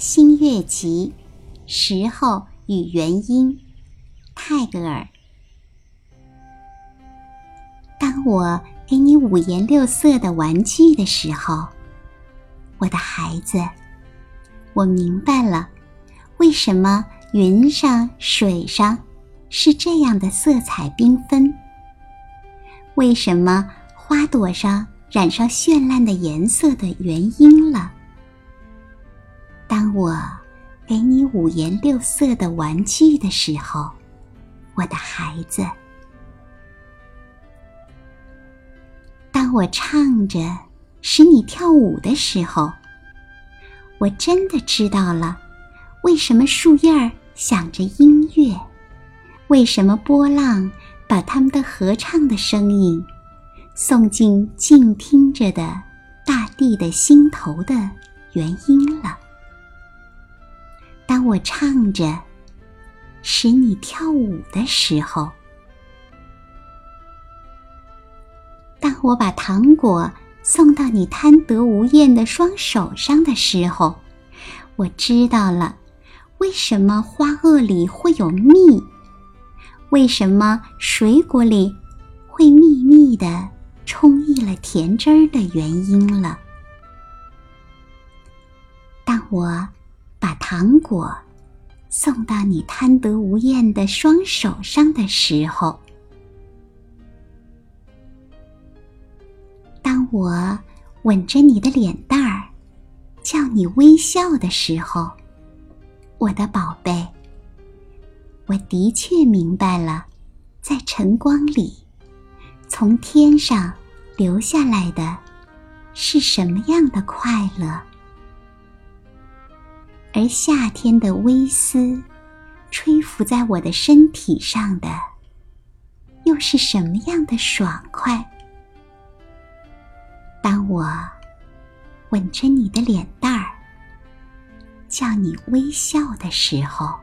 新月集》时候与原因，泰戈尔。当我给你五颜六色的玩具的时候，我的孩子，我明白了，为什么云上、水上是这样的色彩缤纷，为什么花朵上染上绚烂的颜色的原因了。我给你五颜六色的玩具的时候，我的孩子。当我唱着使你跳舞的时候，我真的知道了为什么树叶儿响着音乐，为什么波浪把他们的合唱的声音送进静听着的大地的心头的原因了。当我唱着使你跳舞的时候。当我把糖果送到你贪得无厌的双手上的时候，我知道了为什么花萼里会有蜜，为什么水果里会密密的充溢了甜汁儿的原因了。当我把糖果送到你贪得无厌的双手上的时候。当我吻着你的脸蛋儿，叫你微笑的时候，我的宝贝，我的确明白了，在晨光里，从天上流下来的，是什么样的快乐，而夏天的微丝，吹拂在我的身体上的，又是什么样的爽快。当我吻着你的脸蛋儿，叫你微笑的时候。